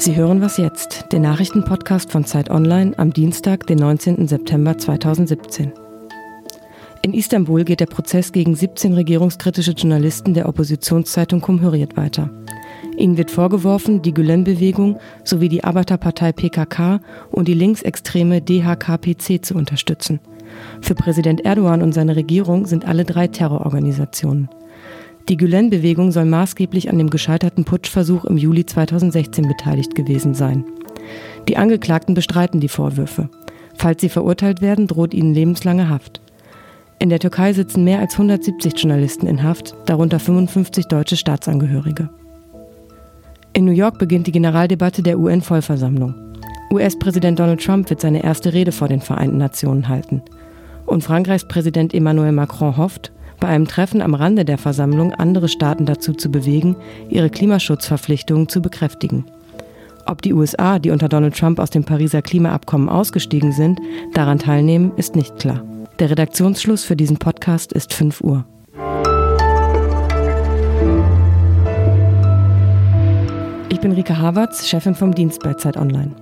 Sie hören was jetzt, den Nachrichtenpodcast von Zeit Online am Dienstag, den 19. September 2017. In Istanbul geht der Prozess gegen 17 regierungskritische Journalisten der Oppositionszeitung Cumhuriyet weiter. Ihnen wird vorgeworfen, die Gülen-Bewegung sowie die Arbeiterpartei PKK und die linksextreme DHKPC zu unterstützen. Für Präsident Erdogan und seine Regierung sind alle drei Terrororganisationen. Die Gülen-Bewegung soll maßgeblich an dem gescheiterten Putschversuch im Juli 2016 beteiligt gewesen sein. Die Angeklagten bestreiten die Vorwürfe. Falls sie verurteilt werden, droht ihnen lebenslange Haft. In der Türkei sitzen mehr als 170 Journalisten in Haft, darunter 55 deutsche Staatsangehörige. In New York beginnt die Generaldebatte der UN-Vollversammlung. US-Präsident Donald Trump wird seine erste Rede vor den Vereinten Nationen halten. Und Frankreichs Präsident Emmanuel Macron hofft, bei einem Treffen am Rande der Versammlung andere Staaten dazu zu bewegen, ihre Klimaschutzverpflichtungen zu bekräftigen. Ob die USA, die unter Donald Trump aus dem Pariser Klimaabkommen ausgestiegen sind, daran teilnehmen, ist nicht klar. Der Redaktionsschluss für diesen Podcast ist 5 Uhr. Ich bin Rike Havertz, Chefin vom Dienst bei Zeit Online.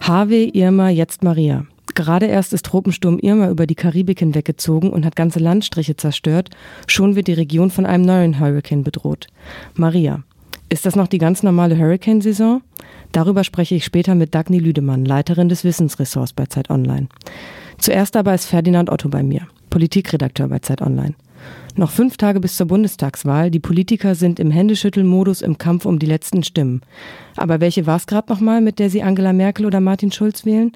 Harvey, Irma, jetzt Maria. Gerade erst ist Tropensturm Irma über die Karibik hinweggezogen und hat ganze Landstriche zerstört. Schon wird die Region von einem neuen Hurricane bedroht. Maria. Ist das noch die ganz normale Hurricane-Saison? Darüber spreche ich später mit Dagny Lüdemann, Leiterin des Wissensressorts bei Zeit Online. Zuerst aber ist Ferdinand Otto bei mir, Politikredakteur bei Zeit Online. Noch fünf Tage bis zur Bundestagswahl. Die Politiker sind im Händeschüttelmodus im Kampf um die letzten Stimmen. Aber welche war es gerade nochmal, mit der Sie Angela Merkel oder Martin Schulz wählen?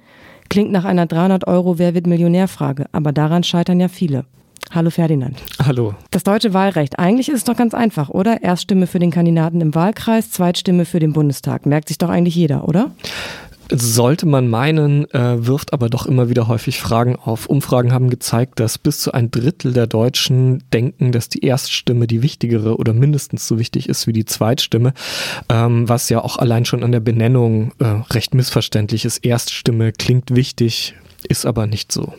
Klingt nach einer 300 Euro Wer wird Millionär-Frage, aber daran scheitern ja viele. Hallo Ferdinand. Hallo. Das deutsche Wahlrecht. Eigentlich ist es doch ganz einfach, oder? Erststimme für den Kandidaten im Wahlkreis, Zweitstimme für den Bundestag. Merkt sich doch eigentlich jeder, oder? Sollte man meinen, äh, wirft aber doch immer wieder häufig Fragen auf. Umfragen haben gezeigt, dass bis zu ein Drittel der Deutschen denken, dass die Erststimme die wichtigere oder mindestens so wichtig ist wie die Zweitstimme, ähm, was ja auch allein schon an der Benennung äh, recht missverständlich ist. Erststimme klingt wichtig, ist aber nicht so.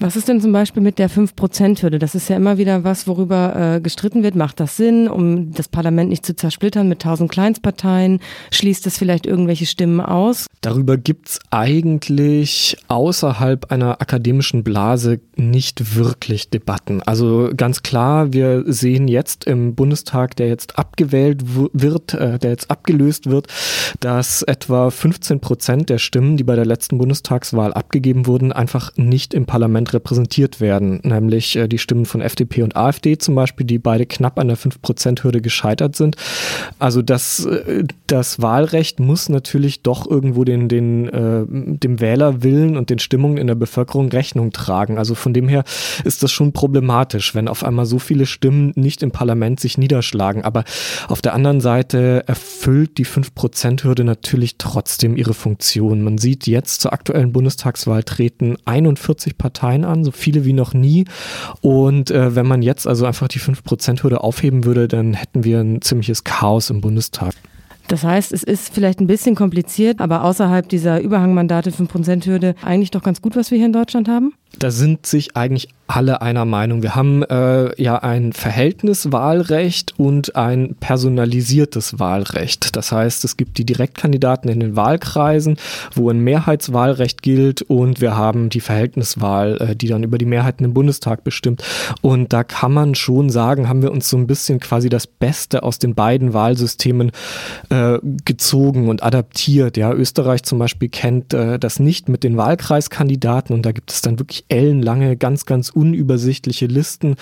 Was ist denn zum Beispiel mit der 5%-Hürde? Das ist ja immer wieder was, worüber äh, gestritten wird. Macht das Sinn, um das Parlament nicht zu zersplittern mit tausend Kleinstparteien? Schließt es vielleicht irgendwelche Stimmen aus? Darüber gibt's eigentlich außerhalb einer akademischen Blase nicht wirklich Debatten. Also ganz klar, wir sehen jetzt im Bundestag, der jetzt abgewählt wird, äh, der jetzt abgelöst wird, dass etwa 15 Prozent der Stimmen, die bei der letzten Bundestagswahl abgegeben wurden, wurden einfach nicht im Parlament repräsentiert werden, nämlich äh, die Stimmen von FDP und AfD zum Beispiel, die beide knapp an der 5%-Hürde gescheitert sind. Also das, äh, das Wahlrecht muss natürlich doch irgendwo den, den, äh, dem Wählerwillen und den Stimmungen in der Bevölkerung Rechnung tragen. Also von dem her ist das schon problematisch, wenn auf einmal so viele Stimmen nicht im Parlament sich niederschlagen. Aber auf der anderen Seite erfüllt die 5%-Hürde natürlich trotzdem ihre Funktion. Man sieht jetzt zur aktuellen Bundestagswahl treten 41 Parteien an, so viele wie noch nie. Und äh, wenn man jetzt also einfach die 5%-Hürde aufheben würde, dann hätten wir ein ziemliches Chaos im Bundestag. Das heißt, es ist vielleicht ein bisschen kompliziert, aber außerhalb dieser Überhangmandate 5%-Hürde eigentlich doch ganz gut, was wir hier in Deutschland haben? Da sind sich eigentlich alle einer Meinung. Wir haben äh, ja ein Verhältniswahlrecht und ein personalisiertes Wahlrecht. Das heißt, es gibt die Direktkandidaten in den Wahlkreisen, wo ein Mehrheitswahlrecht gilt und wir haben die Verhältniswahl, äh, die dann über die Mehrheiten im Bundestag bestimmt. Und da kann man schon sagen, haben wir uns so ein bisschen quasi das Beste aus den beiden Wahlsystemen äh, gezogen und adaptiert. Ja, Österreich zum Beispiel kennt äh, das nicht mit den Wahlkreiskandidaten und da gibt es dann wirklich ellenlange, ganz, ganz unübersichtliche Listen,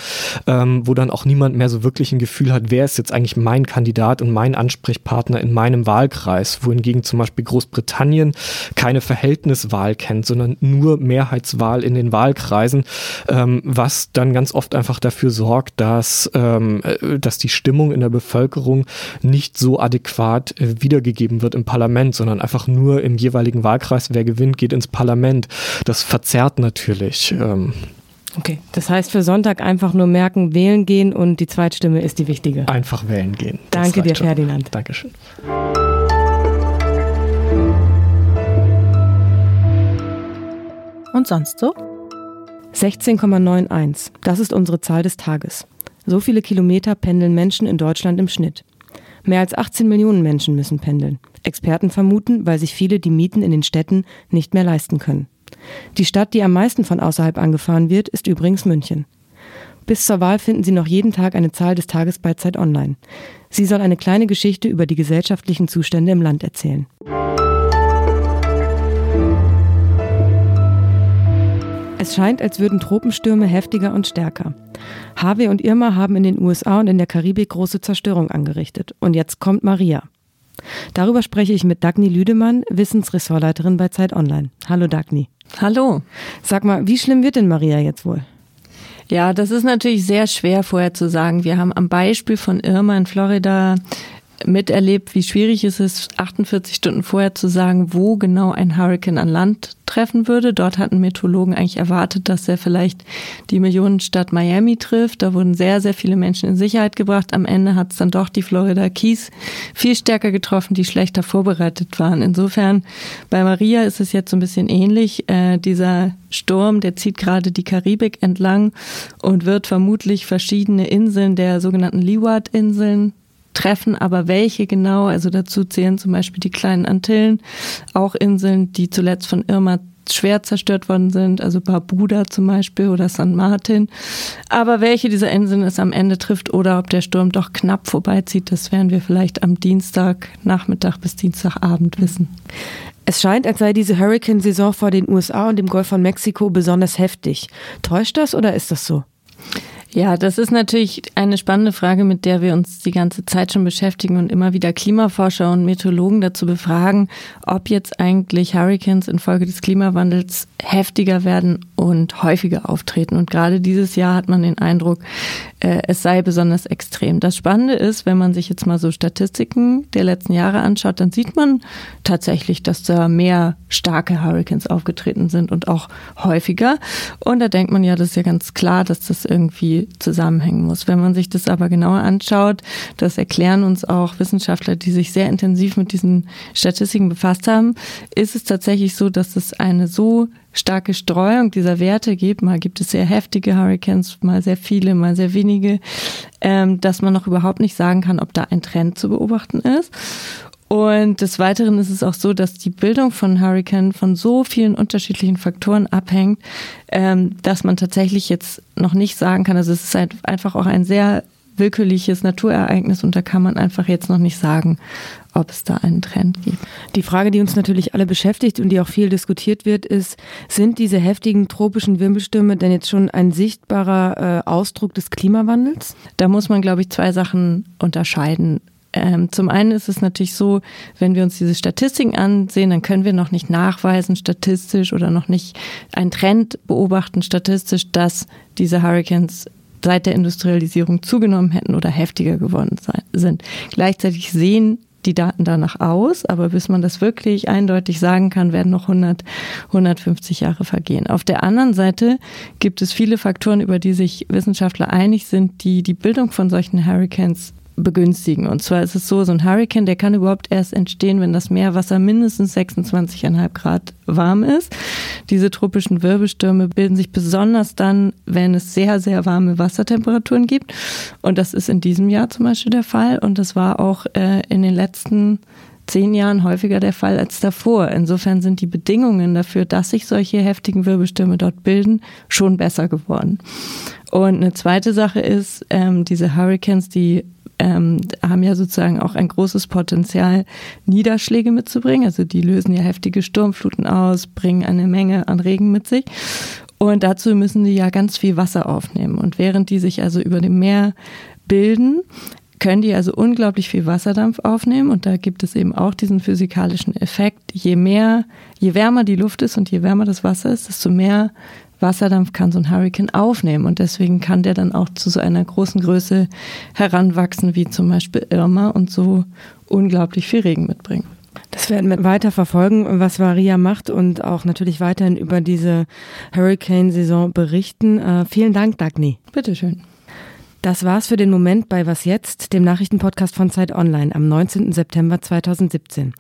ähm, wo dann auch niemand mehr so wirklich ein Gefühl hat, wer ist jetzt eigentlich mein Kandidat und mein Ansprechpartner in meinem Wahlkreis, wohingegen zum Beispiel Großbritannien keine Verhältniswahl kennt, sondern nur Mehrheitswahl in den Wahlkreisen, ähm, was dann ganz oft einfach dafür sorgt, dass, ähm, äh, dass die Stimmung in der Bevölkerung nicht so adäquat äh, wiedergegeben wird im Parlament, sondern einfach nur im jeweiligen Wahlkreis, wer gewinnt, geht ins Parlament. Das verzerrt natürlich. Ähm, Okay, das heißt für Sonntag einfach nur merken, wählen gehen und die Zweitstimme ist die wichtige. Einfach wählen gehen. Danke dir, schon. Ferdinand. Dankeschön. Und sonst so? 16,91. Das ist unsere Zahl des Tages. So viele Kilometer pendeln Menschen in Deutschland im Schnitt. Mehr als 18 Millionen Menschen müssen pendeln. Experten vermuten, weil sich viele die Mieten in den Städten nicht mehr leisten können. Die Stadt, die am meisten von außerhalb angefahren wird, ist übrigens München. Bis zur Wahl finden Sie noch jeden Tag eine Zahl des Tages bei Zeit Online. Sie soll eine kleine Geschichte über die gesellschaftlichen Zustände im Land erzählen. Es scheint, als würden Tropenstürme heftiger und stärker. Harvey und Irma haben in den USA und in der Karibik große Zerstörung angerichtet. Und jetzt kommt Maria. Darüber spreche ich mit Dagny Lüdemann, Wissensressortleiterin bei Zeit Online. Hallo Dagny. Hallo. Sag mal, wie schlimm wird denn Maria jetzt wohl? Ja, das ist natürlich sehr schwer vorher zu sagen. Wir haben am Beispiel von Irma in Florida miterlebt, wie schwierig es ist, 48 Stunden vorher zu sagen, wo genau ein Hurricane an Land treffen würde. Dort hatten Meteorologen eigentlich erwartet, dass er vielleicht die Millionenstadt Miami trifft. Da wurden sehr, sehr viele Menschen in Sicherheit gebracht. Am Ende hat es dann doch die Florida Keys viel stärker getroffen, die schlechter vorbereitet waren. Insofern bei Maria ist es jetzt so ein bisschen ähnlich. Äh, dieser Sturm, der zieht gerade die Karibik entlang und wird vermutlich verschiedene Inseln der sogenannten Leeward-Inseln treffen, aber welche genau, also dazu zählen zum Beispiel die kleinen Antillen, auch Inseln, die zuletzt von Irma schwer zerstört worden sind, also Barbuda zum Beispiel oder San Martin. Aber welche dieser Inseln es am Ende trifft oder ob der Sturm doch knapp vorbeizieht, das werden wir vielleicht am Dienstagnachmittag bis Dienstagabend wissen. Es scheint, als sei diese Hurricane-Saison vor den USA und dem Golf von Mexiko besonders heftig. Täuscht das oder ist das so? Ja, das ist natürlich eine spannende Frage, mit der wir uns die ganze Zeit schon beschäftigen und immer wieder Klimaforscher und Meteorologen dazu befragen, ob jetzt eigentlich Hurricanes infolge des Klimawandels heftiger werden und häufiger auftreten. Und gerade dieses Jahr hat man den Eindruck, äh, es sei besonders extrem. Das Spannende ist, wenn man sich jetzt mal so Statistiken der letzten Jahre anschaut, dann sieht man tatsächlich, dass da mehr starke Hurricanes aufgetreten sind und auch häufiger. Und da denkt man ja, das ist ja ganz klar, dass das irgendwie zusammenhängen muss. Wenn man sich das aber genauer anschaut, das erklären uns auch Wissenschaftler, die sich sehr intensiv mit diesen Statistiken befasst haben, ist es tatsächlich so, dass es eine so starke Streuung dieser Werte gibt. Mal gibt es sehr heftige Hurricanes, mal sehr viele, mal sehr wenige, ähm, dass man noch überhaupt nicht sagen kann, ob da ein Trend zu beobachten ist. Und des Weiteren ist es auch so, dass die Bildung von Hurricane von so vielen unterschiedlichen Faktoren abhängt, ähm, dass man tatsächlich jetzt noch nicht sagen kann, also es ist halt einfach auch ein sehr willkürliches Naturereignis und da kann man einfach jetzt noch nicht sagen, ob es da einen Trend gibt. Die Frage, die uns natürlich alle beschäftigt und die auch viel diskutiert wird, ist, sind diese heftigen tropischen Wirbelstürme denn jetzt schon ein sichtbarer äh, Ausdruck des Klimawandels? Da muss man, glaube ich, zwei Sachen unterscheiden. Ähm, zum einen ist es natürlich so, wenn wir uns diese Statistiken ansehen, dann können wir noch nicht nachweisen statistisch oder noch nicht einen Trend beobachten statistisch, dass diese Hurricanes seit der Industrialisierung zugenommen hätten oder heftiger geworden sind. Gleichzeitig sehen die Daten danach aus, aber bis man das wirklich eindeutig sagen kann, werden noch 100, 150 Jahre vergehen. Auf der anderen Seite gibt es viele Faktoren, über die sich Wissenschaftler einig sind, die die Bildung von solchen Hurricanes begünstigen. Und zwar ist es so, so ein Hurricane, der kann überhaupt erst entstehen, wenn das Meerwasser mindestens 26,5 Grad warm ist. Diese tropischen Wirbelstürme bilden sich besonders dann, wenn es sehr, sehr warme Wassertemperaturen gibt. Und das ist in diesem Jahr zum Beispiel der Fall. Und das war auch äh, in den letzten zehn Jahren häufiger der Fall als davor. Insofern sind die Bedingungen dafür, dass sich solche heftigen Wirbelstürme dort bilden, schon besser geworden. Und eine zweite Sache ist, ähm, diese Hurricanes, die ähm, haben ja sozusagen auch ein großes Potenzial, Niederschläge mitzubringen. Also die lösen ja heftige Sturmfluten aus, bringen eine Menge an Regen mit sich. Und dazu müssen die ja ganz viel Wasser aufnehmen. Und während die sich also über dem Meer bilden, können die also unglaublich viel Wasserdampf aufnehmen und da gibt es eben auch diesen physikalischen Effekt. Je mehr, je wärmer die Luft ist und je wärmer das Wasser ist, desto mehr Wasserdampf kann so ein Hurricane aufnehmen und deswegen kann der dann auch zu so einer großen Größe heranwachsen, wie zum Beispiel Irma und so unglaublich viel Regen mitbringen. Das werden wir weiter verfolgen, was Varia macht und auch natürlich weiterhin über diese Hurricane-Saison berichten. Äh, vielen Dank, Dagny. Bitteschön. Das war's für den Moment bei Was Jetzt, dem Nachrichtenpodcast von Zeit Online am 19. September 2017.